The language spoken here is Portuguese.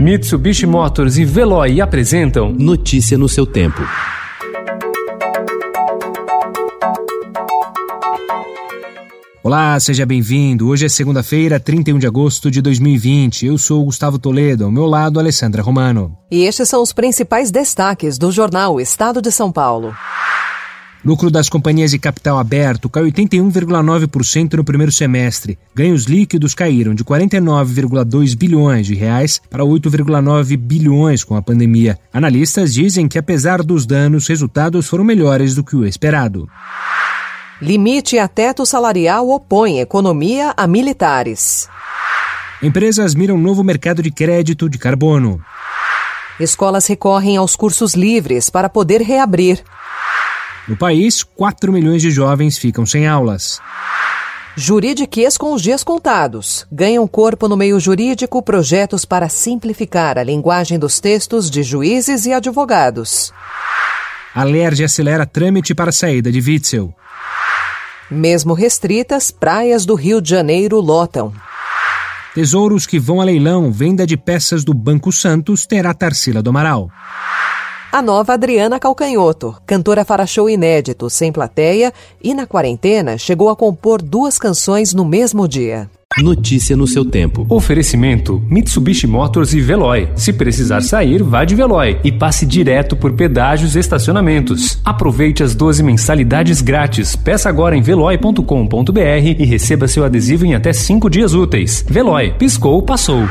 Mitsubishi Motors e Veloy apresentam Notícia no seu tempo. Olá, seja bem-vindo. Hoje é segunda-feira, 31 de agosto de 2020. Eu sou Gustavo Toledo, ao meu lado, Alessandra Romano. E estes são os principais destaques do jornal Estado de São Paulo. Lucro das companhias de capital aberto caiu 81,9% no primeiro semestre. Ganhos líquidos caíram de 49,2 bilhões de reais para 8,9 bilhões com a pandemia. Analistas dizem que apesar dos danos, resultados foram melhores do que o esperado. Limite a teto salarial opõe economia a militares. Empresas miram novo mercado de crédito de carbono. Escolas recorrem aos cursos livres para poder reabrir. No país, 4 milhões de jovens ficam sem aulas. Juridiquês com os dias contados. Ganham corpo no meio jurídico projetos para simplificar a linguagem dos textos de juízes e advogados. Alerj acelera trâmite para a saída de Witzel. Mesmo restritas, praias do Rio de Janeiro lotam. Tesouros que vão a leilão, venda de peças do Banco Santos terá Tarsila do Amaral. A nova Adriana Calcanhoto, cantora para show inédito, sem plateia, e na quarentena chegou a compor duas canções no mesmo dia. Notícia no seu tempo. Oferecimento: Mitsubishi Motors e Veloy. Se precisar sair, vá de Veloy e passe direto por pedágios e estacionamentos. Aproveite as 12 mensalidades grátis. Peça agora em veloy.com.br e receba seu adesivo em até 5 dias úteis. Veloy, piscou, passou.